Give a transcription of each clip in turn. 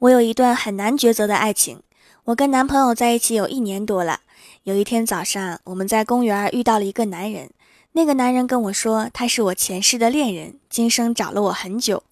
我有一段很难抉择的爱情。我跟男朋友在一起有一年多了。有一天早上，我们在公园遇到了一个男人。那个男人跟我说，他是我前世的恋人，今生找了我很久。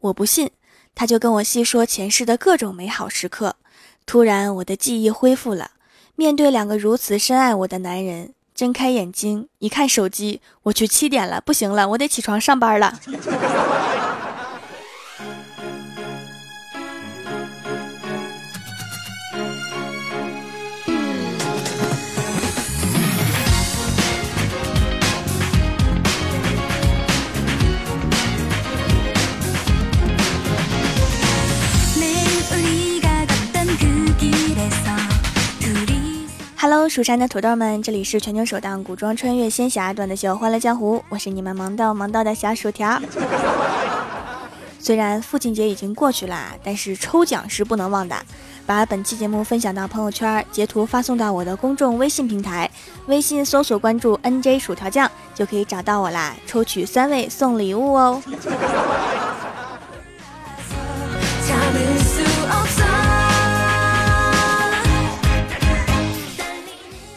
我不信，他就跟我细说前世的各种美好时刻。突然，我的记忆恢复了。面对两个如此深爱我的男人，睁开眼睛一看手机，我去七点了，不行了，我得起床上班了。蜀山的土豆们，这里是全球首档古装穿越仙侠段子秀《欢乐江湖》，我是你们萌到萌到的小薯条。虽然父亲节已经过去了，但是抽奖是不能忘的。把本期节目分享到朋友圈，截图发送到我的公众微信平台，微信搜索关注 NJ 薯条酱就可以找到我啦，抽取三位送礼物哦。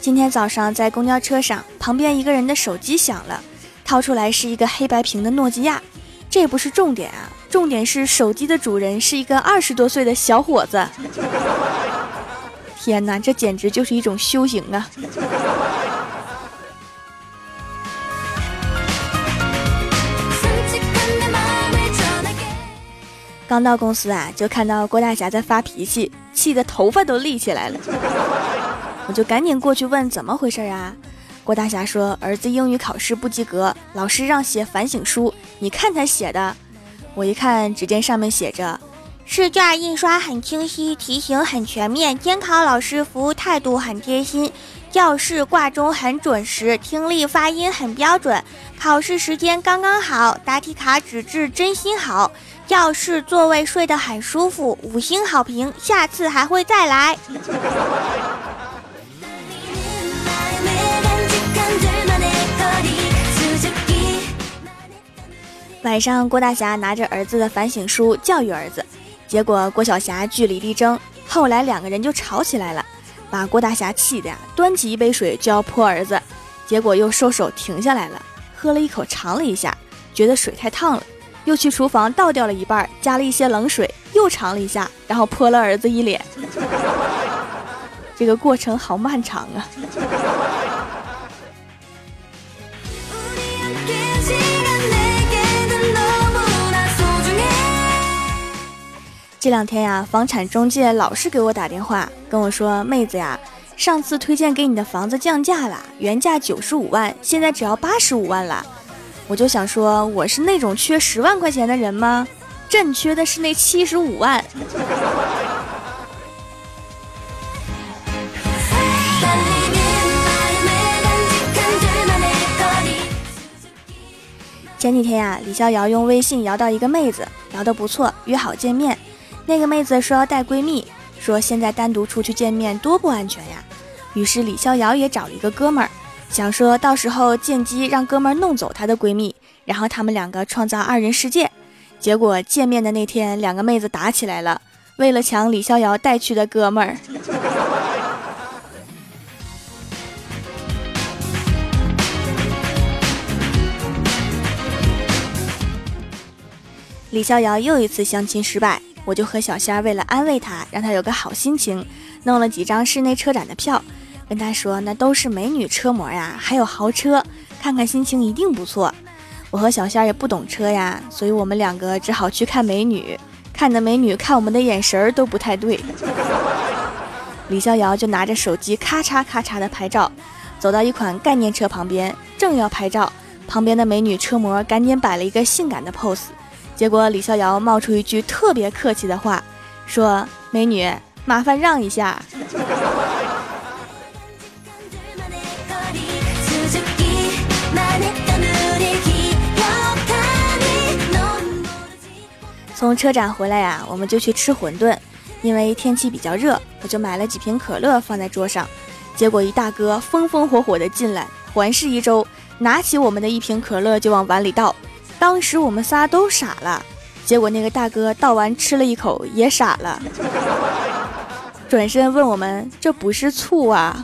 今天早上在公交车上，旁边一个人的手机响了，掏出来是一个黑白屏的诺基亚。这不是重点啊，重点是手机的主人是一个二十多岁的小伙子。天哪，这简直就是一种修行啊！刚到公司啊，就看到郭大侠在发脾气，气得头发都立起来了。我就赶紧过去问怎么回事啊？郭大侠说儿子英语考试不及格，老师让写反省书，你看他写的。我一看，只见上面写着：试卷印刷很清晰，题型很全面，监考老师服务态度很贴心，教室挂钟很准时，听力发音很标准，考试时间刚刚好，答题卡纸质真心好，教室座位睡得很舒服，五星好评，下次还会再来。晚上，郭大侠拿着儿子的反省书教育儿子，结果郭小霞据理力争，后来两个人就吵起来了，把郭大侠气的呀，端起一杯水就要泼儿子，结果又收手停下来了，喝了一口尝了一下，觉得水太烫了，又去厨房倒掉了一半，加了一些冷水，又尝了一下，然后泼了儿子一脸，这个过程好漫长啊。这两天呀，房产中介老是给我打电话，跟我说：“妹子呀，上次推荐给你的房子降价了，原价九十五万，现在只要八十五万了。”我就想说，我是那种缺十万块钱的人吗？朕缺的是那七十五万。前几天呀，李逍遥用微信摇到一个妹子，聊得不错，约好见面。那个妹子说要带闺蜜，说现在单独出去见面多不安全呀。于是李逍遥也找了一个哥们儿，想说到时候见机让哥们儿弄走她的闺蜜，然后他们两个创造二人世界。结果见面的那天，两个妹子打起来了，为了抢李逍遥带去的哥们儿。李逍遥又一次相亲失败。我就和小仙儿为了安慰他，让他有个好心情，弄了几张室内车展的票，跟他说那都是美女车模呀，还有豪车，看看心情一定不错。我和小仙儿也不懂车呀，所以我们两个只好去看美女，看的美女看我们的眼神儿都不太对。李逍遥就拿着手机咔嚓咔嚓的拍照，走到一款概念车旁边，正要拍照，旁边的美女车模赶紧摆了一个性感的 pose。结果李逍遥冒出一句特别客气的话，说：“美女，麻烦让一下。”从车展回来呀，我们就去吃馄饨，因为天气比较热，我就买了几瓶可乐放在桌上。结果一大哥风风火火的进来，环视一周，拿起我们的一瓶可乐就往碗里倒。当时我们仨都傻了，结果那个大哥倒完吃了一口也傻了，转身问我们：“这不是醋啊？”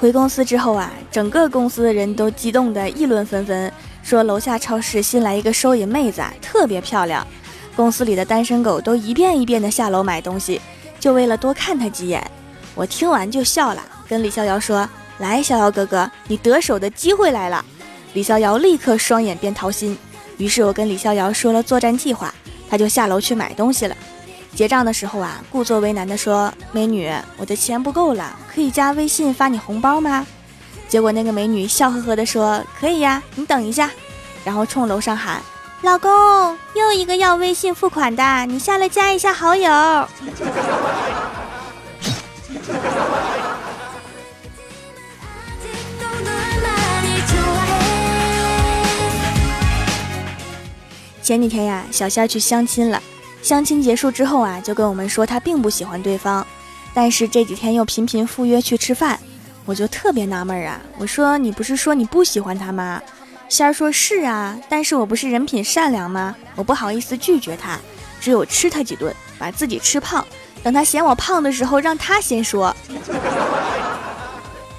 回公司之后啊，整个公司的人都激动的议论纷纷，说楼下超市新来一个收银妹子，特别漂亮。公司里的单身狗都一遍一遍的下楼买东西，就为了多看她几眼。我听完就笑了，跟李逍遥说：“来，逍遥哥哥，你得手的机会来了。”李逍遥立刻双眼变桃心。于是我跟李逍遥说了作战计划，他就下楼去买东西了。结账的时候啊，故作为难的说：“美女，我的钱不够了，可以加微信发你红包吗？”结果那个美女笑呵呵的说：“可以呀，你等一下。”然后冲楼上喊：“老公，又一个要微信付款的，你下来加一下好友。”前几天呀，小仙去相亲了。相亲结束之后啊，就跟我们说他并不喜欢对方，但是这几天又频频赴约去吃饭，我就特别纳闷啊。我说你不是说你不喜欢他吗？仙儿说是啊，但是我不是人品善良吗？我不好意思拒绝他，只有吃他几顿，把自己吃胖，等他嫌我胖的时候，让他先说。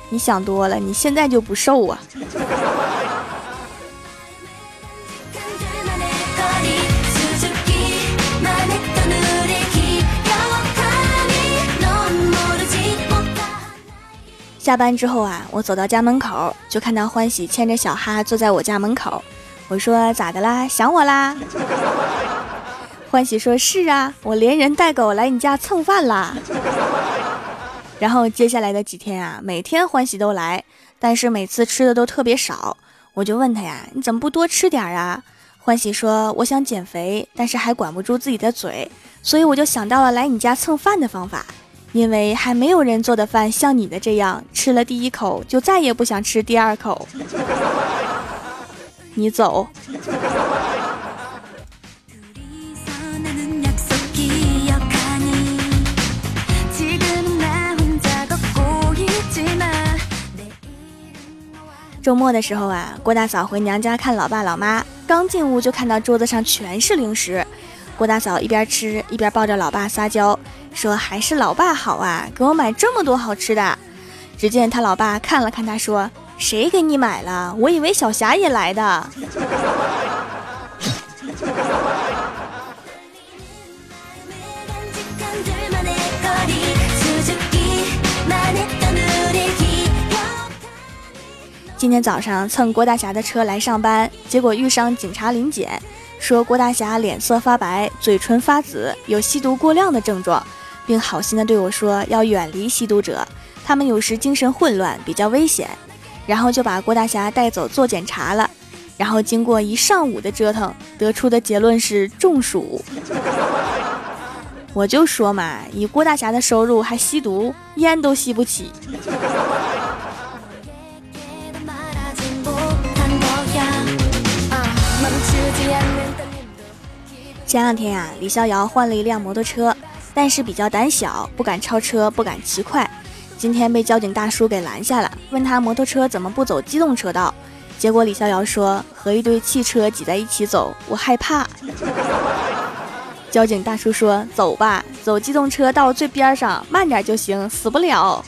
你想多了，你现在就不瘦啊。下班之后啊，我走到家门口，就看到欢喜牵着小哈坐在我家门口。我说咋的啦？想我啦？欢喜说是啊，我连人带狗来你家蹭饭啦。然后接下来的几天啊，每天欢喜都来，但是每次吃的都特别少。我就问他呀，你怎么不多吃点啊？欢喜说我想减肥，但是还管不住自己的嘴，所以我就想到了来你家蹭饭的方法。因为还没有人做的饭像你的这样，吃了第一口就再也不想吃第二口。你走。周末的时候啊，郭大嫂回娘家看老爸老妈，刚进屋就看到桌子上全是零食。郭大嫂一边吃一边抱着老爸撒娇，说：“还是老爸好啊，给我买这么多好吃的。”只见他老爸看了看他，说：“谁给你买了？我以为小霞也来的。”今天早上蹭郭大侠的车来上班，结果遇上警察临检。说郭大侠脸色发白，嘴唇发紫，有吸毒过量的症状，并好心的对我说要远离吸毒者，他们有时精神混乱，比较危险。然后就把郭大侠带走做检查了，然后经过一上午的折腾，得出的结论是中暑。我就说嘛，以郭大侠的收入还吸毒，烟都吸不起。前两天呀，李逍遥换了一辆摩托车，但是比较胆小，不敢超车，不敢骑快。今天被交警大叔给拦下了，问他摩托车怎么不走机动车道。结果李逍遥说：“和一堆汽车挤在一起走，我害怕。”交警大叔说：“走吧，走机动车道最边上，慢点就行，死不了。”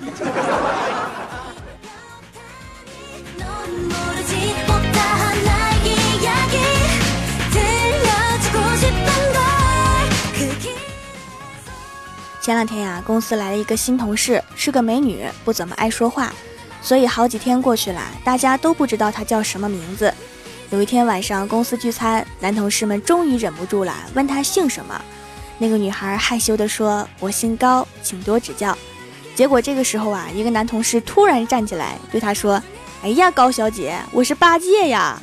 前两天呀，公司来了一个新同事，是个美女，不怎么爱说话，所以好几天过去了，大家都不知道她叫什么名字。有一天晚上，公司聚餐，男同事们终于忍不住了，问她姓什么。那个女孩害羞地说：“我姓高，请多指教。”结果这个时候啊，一个男同事突然站起来对她说：“哎呀，高小姐，我是八戒呀。”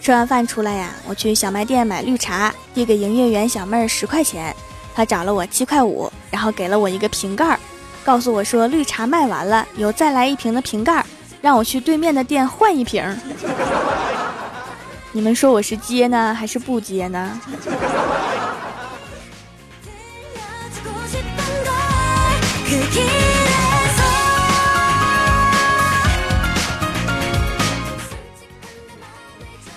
吃完饭出来呀，我去小卖店买绿茶，递给营业员小妹儿十块钱，她找了我七块五，然后给了我一个瓶盖，告诉我说绿茶卖完了，有再来一瓶的瓶盖，让我去对面的店换一瓶。你们说我是接呢，还是不接呢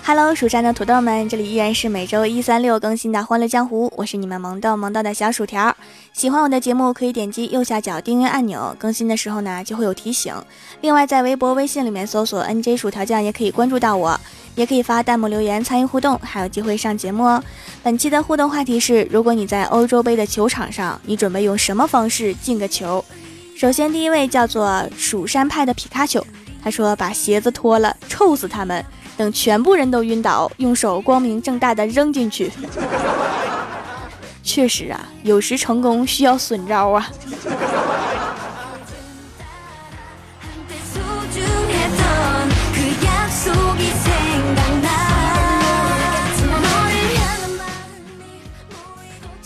？Hello，蜀山的土豆们，这里依然是每周一、三、六更新的《欢乐江湖》，我是你们萌豆萌豆的小薯条。喜欢我的节目，可以点击右下角订阅按钮，更新的时候呢就会有提醒。另外，在微博、微信里面搜索 “nj 薯条酱”也可以关注到我，也可以发弹幕留言参与互动，还有机会上节目哦。本期的互动话题是：如果你在欧洲杯的球场上，你准备用什么方式进个球？首先，第一位叫做蜀山派的皮卡丘，他说：“把鞋子脱了，臭死他们。”等全部人都晕倒，用手光明正大的扔进去。确实啊，有时成功需要损招啊。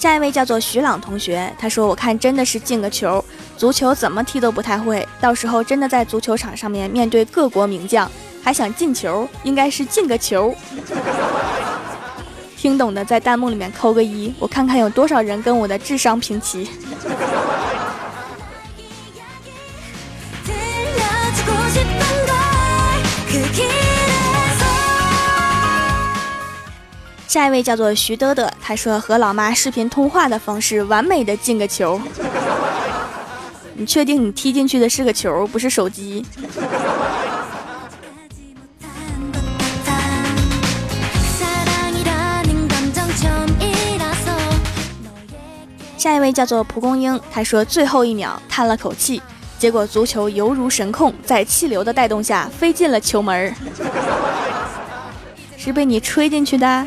下一位叫做徐朗同学，他说：“我看真的是进个球，足球怎么踢都不太会，到时候真的在足球场上面面对各国名将。”还想进球，应该是进个球。听懂的在弹幕里面扣个一，我看看有多少人跟我的智商平齐。下一位叫做徐德德，他说和老妈视频通话的方式，完美的进个球。你确定你踢进去的是个球，不是手机？下一位叫做蒲公英，他说最后一秒叹了口气，结果足球犹如神控，在气流的带动下飞进了球门儿，是被你吹进去的。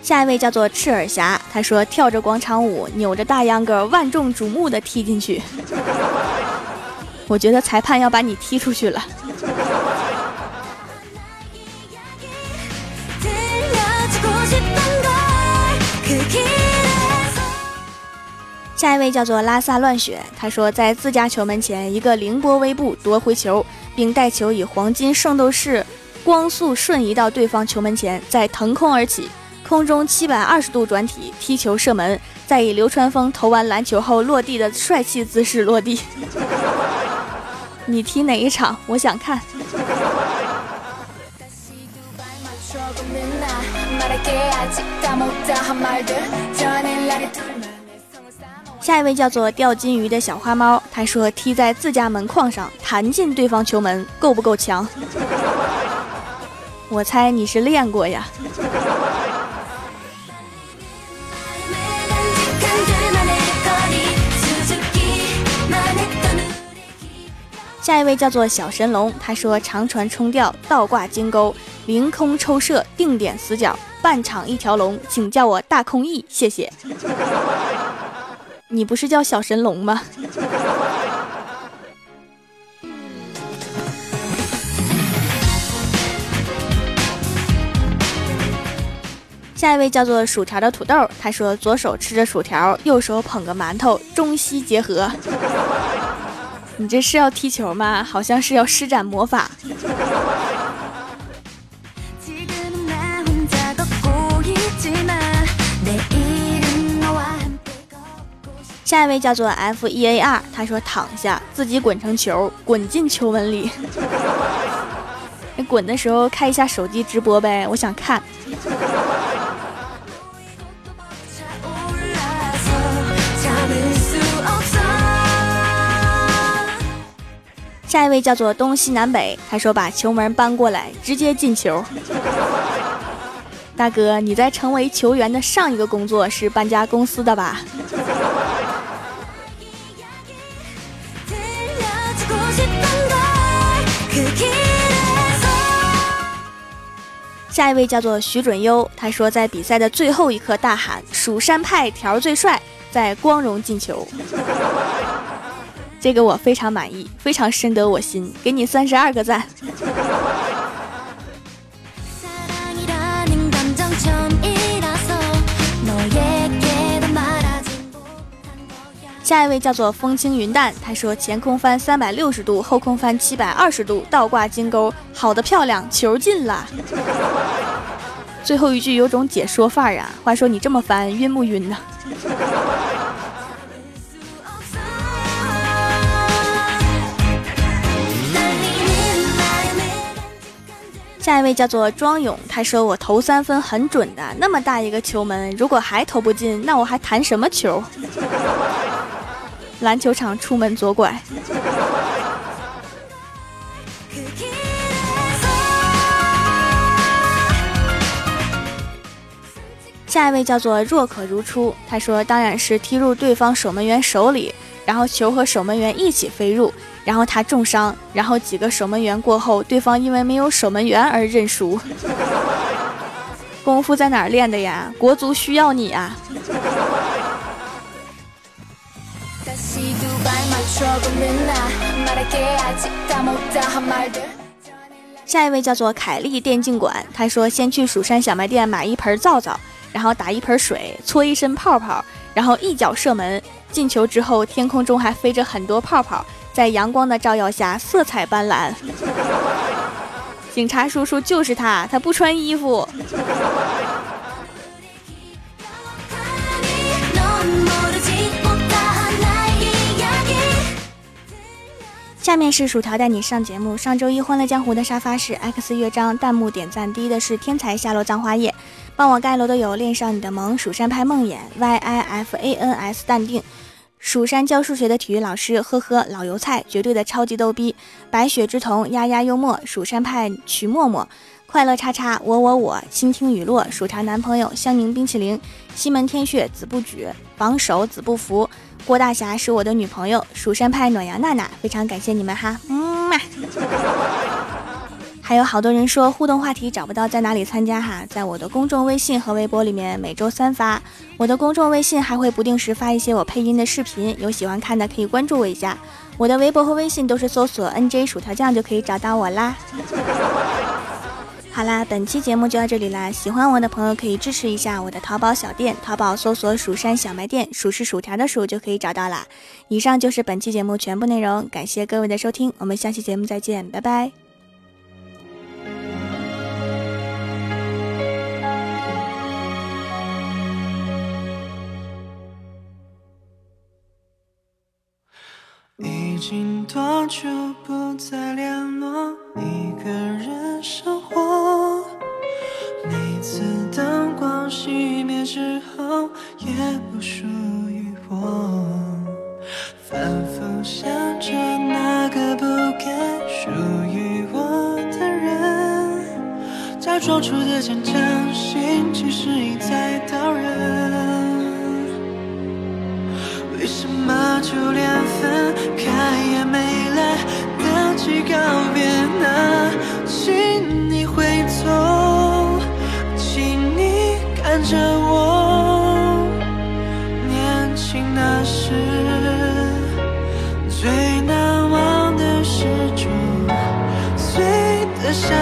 下一位叫做赤耳侠，他说跳着广场舞，扭着大秧歌，万众瞩目的踢进去。我觉得裁判要把你踢出去了。下一位叫做拉萨乱雪，他说在自家球门前一个凌波微步夺回球，并带球以黄金圣斗士光速瞬移到对方球门前，再腾空而起，空中七百二十度转体踢球射门，再以流川枫投完篮球后落地的帅气姿势落地。你踢哪一场？我想看。下一位叫做钓金鱼的小花猫，他说踢在自家门框上弹进对方球门，够不够强？我猜你是练过呀。下一位叫做小神龙，他说长传冲吊，倒挂金钩，凌空抽射，定点死角，半场一条龙，请叫我大空翼，谢谢。你不是叫小神龙吗？下一位叫做薯条的土豆，他说左手吃着薯条，右手捧个馒头，中西结合。你这是要踢球吗？好像是要施展魔法。下一位叫做 F E A R，他说躺下，自己滚成球，滚进球门里。你 滚的时候开一下手机直播呗，我想看。下一位叫做东西南北，他说把球门搬过来，直接进球。大哥，你在成为球员的上一个工作是搬家公司的吧？下一位叫做徐准优，他说在比赛的最后一刻大喊“蜀山派条最帅”，在光荣进球。这个我非常满意，非常深得我心，给你三十二个赞。下一位叫做风轻云淡，他说前空翻三百六十度，后空翻七百二十度，倒挂金钩，好的漂亮，球进了。最后一句有种解说范儿啊！话说你这么翻，晕不晕呢？下一位叫做庄勇，他说我投三分很准的，那么大一个球门，如果还投不进，那我还谈什么球？篮球场出门左拐。下一位叫做若可如初，他说当然是踢入对方守门员手里，然后球和守门员一起飞入，然后他重伤，然后几个守门员过后，对方因为没有守门员而认输。功夫在哪儿练的呀？国足需要你啊！下一位叫做凯丽电竞馆，他说先去蜀山小卖店买一盆皂皂。然后打一盆水，搓一身泡泡，然后一脚射门进球之后，天空中还飞着很多泡泡，在阳光的照耀下色彩斑斓。警察叔叔就是他，他不穿衣服。下面是薯条带你上节目。上周一欢乐江湖的沙发是 X 乐章，弹幕点赞第一的是天才下落葬花叶。帮我盖楼的有恋上你的萌、蜀山派梦魇、Y I F A N S 淡定、蜀山教数学的体育老师，呵呵老油菜，绝对的超级逗逼、白雪之瞳、丫丫幽默、蜀山派曲默默、快乐叉叉、我我我、倾听雨落、薯条男朋友、香柠冰淇淋、西门天血、子不举、榜首子不服、郭大侠是我的女朋友、蜀山派暖阳娜娜，非常感谢你们哈，嗯嘛。还有好多人说互动话题找不到在哪里参加哈，在我的公众微信和微博里面每周三发，我的公众微信还会不定时发一些我配音的视频，有喜欢看的可以关注我一下。我的微博和微信都是搜索 NJ 薯条酱就可以找到我啦。好啦，本期节目就到这里啦，喜欢我的朋友可以支持一下我的淘宝小店，淘宝搜索蜀山小卖店，蜀是薯条的薯就可以找到啦。以上就是本期节目全部内容，感谢各位的收听，我们下期节目再见，拜拜。已经多久不再联络？一个人生活，熄灭之后，也不属于我。反复想着那个不该属于我的人，假装出的坚强，心其实已在刀刃。为什么就连分开也没来得及告别呢？看着我，年轻那时最难忘的是九岁的夏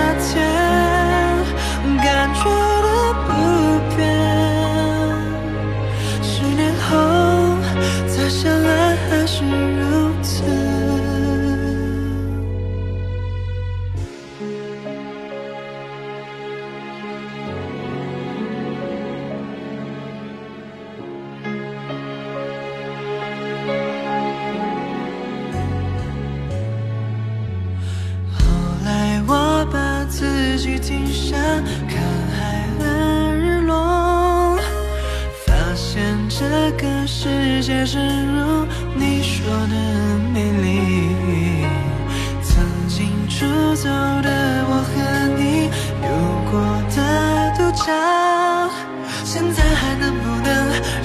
能不能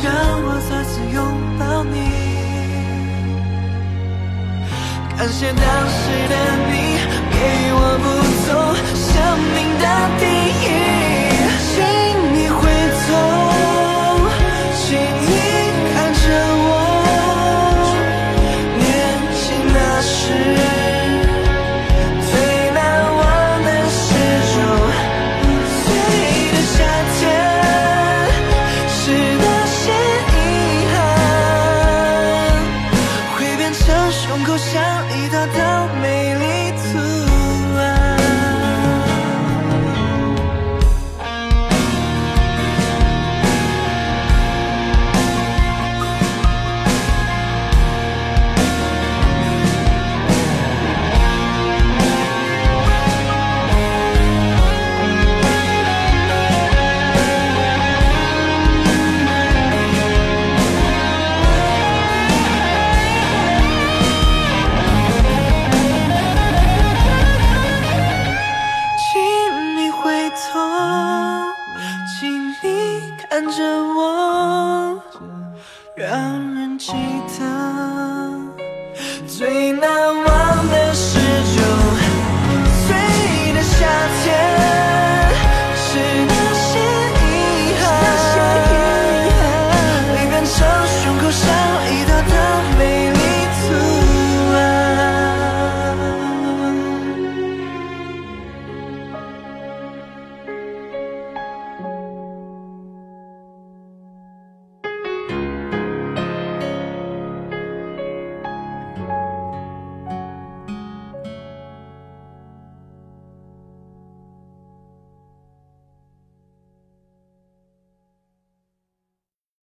让我再次拥抱你？感谢当时的你给我不从生命的定义